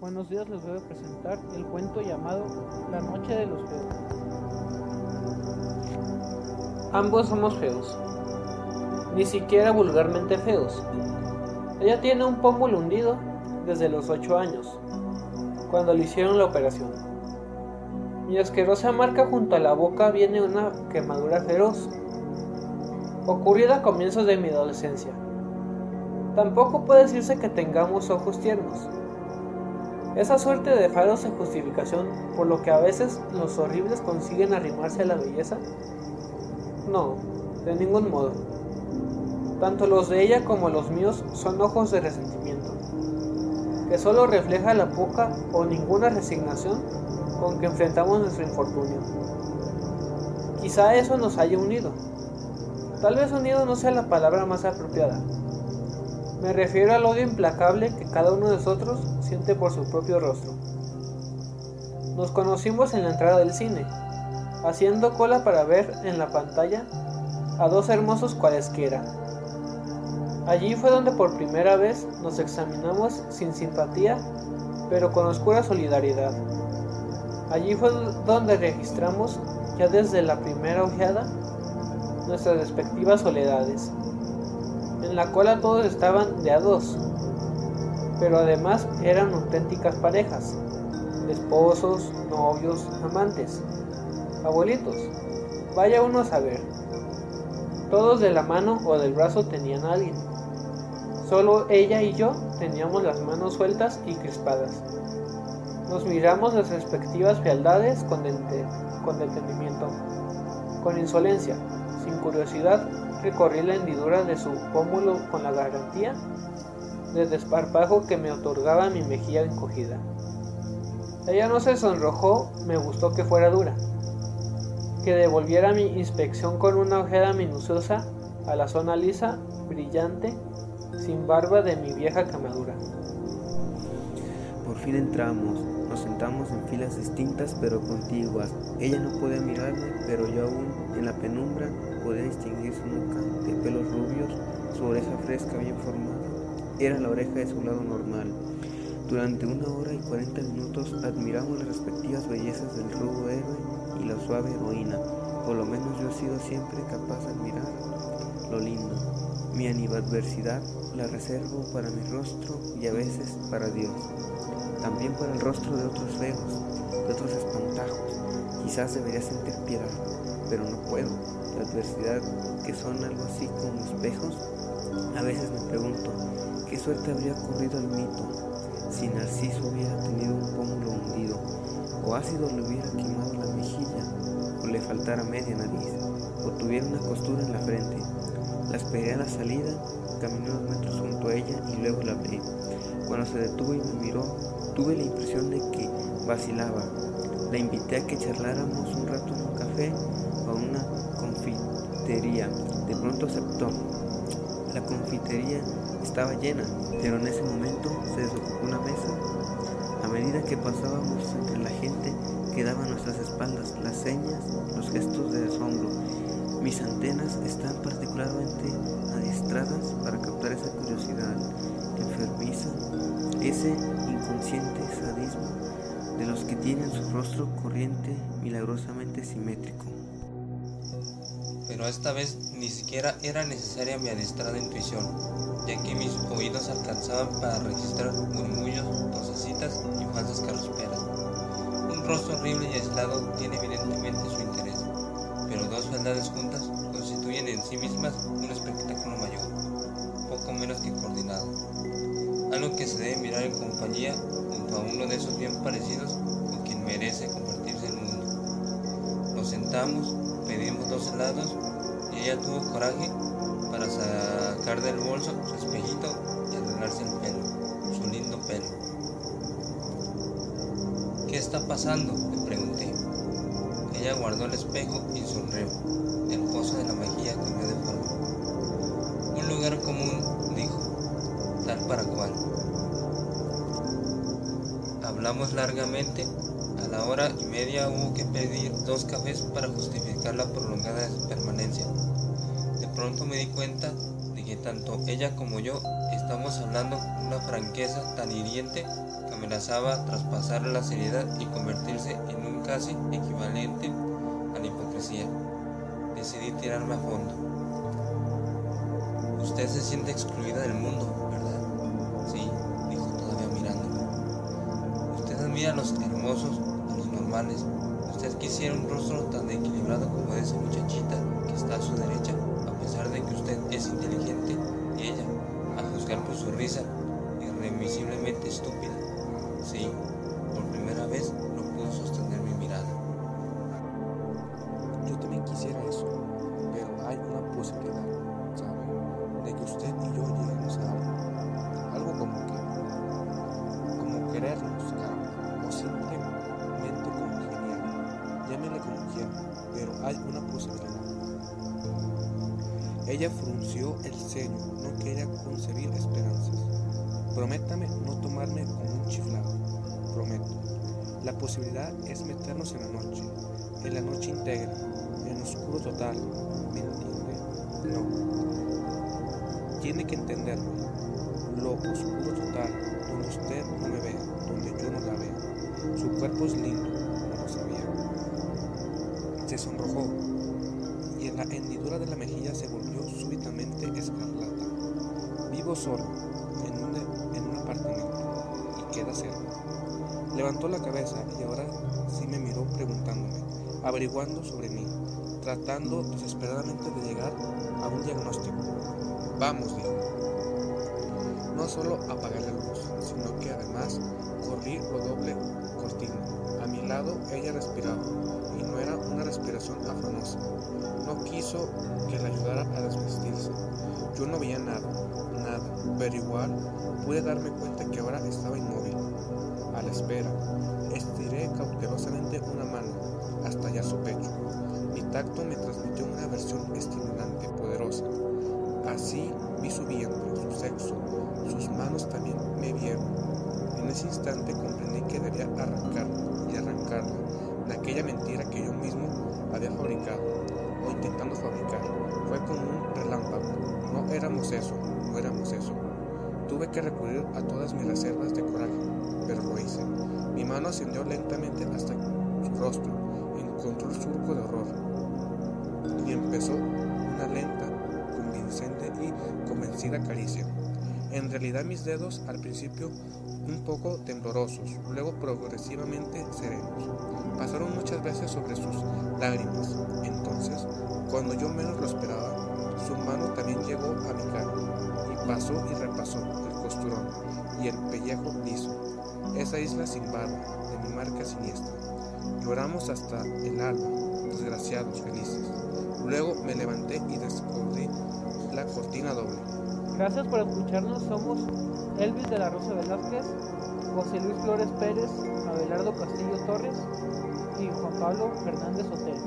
Buenos días, les voy a presentar el cuento llamado La Noche de los Feos. Ambos somos feos, ni siquiera vulgarmente feos. Ella tiene un pómulo hundido desde los 8 años, cuando le hicieron la operación. Mi asquerosa marca junto a la boca viene una quemadura feroz, ocurrida a comienzos de mi adolescencia. Tampoco puede decirse que tengamos ojos tiernos. Esa suerte de faros en justificación por lo que a veces los horribles consiguen arrimarse a la belleza. No, de ningún modo. Tanto los de ella como los míos son ojos de resentimiento, que solo refleja la poca o ninguna resignación con que enfrentamos nuestro infortunio. Quizá eso nos haya unido. Tal vez unido no sea la palabra más apropiada, me refiero al odio implacable que cada uno de nosotros siente por su propio rostro. Nos conocimos en la entrada del cine, haciendo cola para ver en la pantalla a dos hermosos cualesquiera. Allí fue donde por primera vez nos examinamos sin simpatía, pero con oscura solidaridad. Allí fue donde registramos, ya desde la primera ojeada, nuestras respectivas soledades. En la cola todos estaban de a dos, pero además eran auténticas parejas, esposos, novios, amantes, abuelitos. Vaya uno a saber. Todos de la mano o del brazo tenían a alguien. Solo ella y yo teníamos las manos sueltas y crispadas. Nos miramos las respectivas fealdades con, detenimiento, con insolencia, sin curiosidad recorrí la hendidura de su pómulo con la garantía de desparpajo que me otorgaba mi mejilla encogida. Ella no se sonrojó, me gustó que fuera dura, que devolviera mi inspección con una ojeda minuciosa a la zona lisa, brillante, sin barba de mi vieja camadura. Por fin entramos, nos sentamos en filas distintas pero contiguas. Ella no podía mirarme, pero yo aún, en la penumbra, podía distinguir su nuca de pelos rubios, su oreja fresca bien formada. Era la oreja de su lado normal. Durante una hora y cuarenta minutos admiramos las respectivas bellezas del rudo héroe y la suave heroína. Por lo menos yo he sido siempre capaz de admirar lo lindo. Mi animadversidad la reservo para mi rostro y a veces para Dios. También para el rostro de otros feos, de otros espantajos. Quizás debería sentir piedad, pero no puedo la adversidad, que son algo así como espejos, a veces me pregunto, ¿qué suerte habría ocurrido al mito si Narciso hubiera tenido un pómulo hundido, o ácido le hubiera quemado la mejilla, o le faltara media nariz, o tuviera una costura en la frente? La esperé a la salida, caminé unos metros junto a ella y luego la abrí. Cuando se detuvo y me miró, tuve la impresión de que vacilaba. La invité a que charláramos un rato en un café o una confitería. De pronto aceptó. La confitería estaba llena, pero en ese momento se desocupó una mesa. A medida que pasábamos entre la gente, quedaban nuestras espaldas las señas, los gestos de asombro. Mis antenas están particularmente adiestradas para captar esa curiosidad enfermiza, ese inconsciente sadismo de los que tienen su rostro corriente milagrosamente simétrico pero esta vez ni siquiera era necesaria mi adiestrada intuición, ya que mis oídos alcanzaban para registrar murmullos, tosecitas y falsas carrasperas. Un rostro horrible y aislado tiene evidentemente su interés, pero dos verdades juntas constituyen en sí mismas un espectáculo mayor, poco menos que coordinado. Algo que se debe mirar en compañía junto a uno de esos bien parecidos con quien merece compartirse el mundo. Nos sentamos pedimos dos helados ella tuvo coraje para sacar del bolso su espejito y arreglarse el pelo, su lindo pelo. ¿Qué está pasando? le pregunté. Ella guardó el espejo y sonrió. El pozo de la mejilla cambió de forma. Un lugar común, dijo, tal para cual. Hablamos largamente a la hora y media hubo que pedir dos cafés para justificar la prolongada permanencia. De pronto me di cuenta de que tanto ella como yo estamos hablando con una franqueza tan hiriente que amenazaba traspasar la seriedad y convertirse en un casi equivalente a la hipocresía. Decidí tirarme a fondo. Usted se siente excluida del mundo, ¿verdad? A los hermosos, a los normales. Usted quisiera un rostro tan equilibrado como esa muchachita que está a su derecha, a pesar de que usted es inteligente y ella, a juzgar por su risa, irremisiblemente estúpida. Hay una posibilidad. Ella frunció el ceño, no quería concebir esperanzas. Prométame no tomarme como un chiflado. Prometo. La posibilidad es meternos en la noche, en la noche íntegra, en oscuro total. ¿Me entiende? No. Tiene que entenderme. Lo oscuro total, donde usted no me ve, donde yo no la veo. Su cuerpo es lindo. Se sonrojó y en la hendidura de la mejilla se volvió súbitamente escarlata. Vivo solo, en un, en un apartamento, y queda cerca. Levantó la cabeza y ahora sí me miró preguntándome, averiguando sobre mí, tratando desesperadamente de llegar a un diagnóstico. Vamos, dijo. No solo apagué la luz, sino que además corrí lo doble cortina. A mi lado ella respiraba, No quiso que la ayudara a desvestirse. Yo no veía nada, nada, pero igual pude darme cuenta que ahora estaba inmóvil, a la espera. Estiré cautelosamente una mano hasta hallar su pecho. Mi tacto me transmitió una versión estimulante, poderosa. Así vi su vientre, su sexo, sus manos también me vieron. En ese instante comprendí que debía arrancarla y arrancarla de aquella mentira que yo mismo había fabricado o intentando fabricar. Fue como un relámpago. No éramos eso, no éramos eso. Tuve que recurrir a todas mis reservas de coraje, pero lo hice. Mi mano ascendió lentamente hasta su rostro, encontró el surco de horror y empezó una lenta, convincente y convencida caricia. En realidad mis dedos al principio un poco temblorosos, luego progresivamente serenos. Pasaron muchas veces sobre sus lágrimas. Entonces, cuando yo menos lo esperaba, su mano también llegó a mi cara y pasó y repasó el costurón y el pellejo liso, esa isla sin barba de mi marca siniestra. Lloramos hasta el alba, desgraciados, felices. Luego me levanté y descubrí la cortina doble. Gracias por escucharnos. Somos Elvis de la Rosa Velázquez, José Luis Flores Pérez, Abelardo Castillo Torres y Juan Pablo Fernández Otero.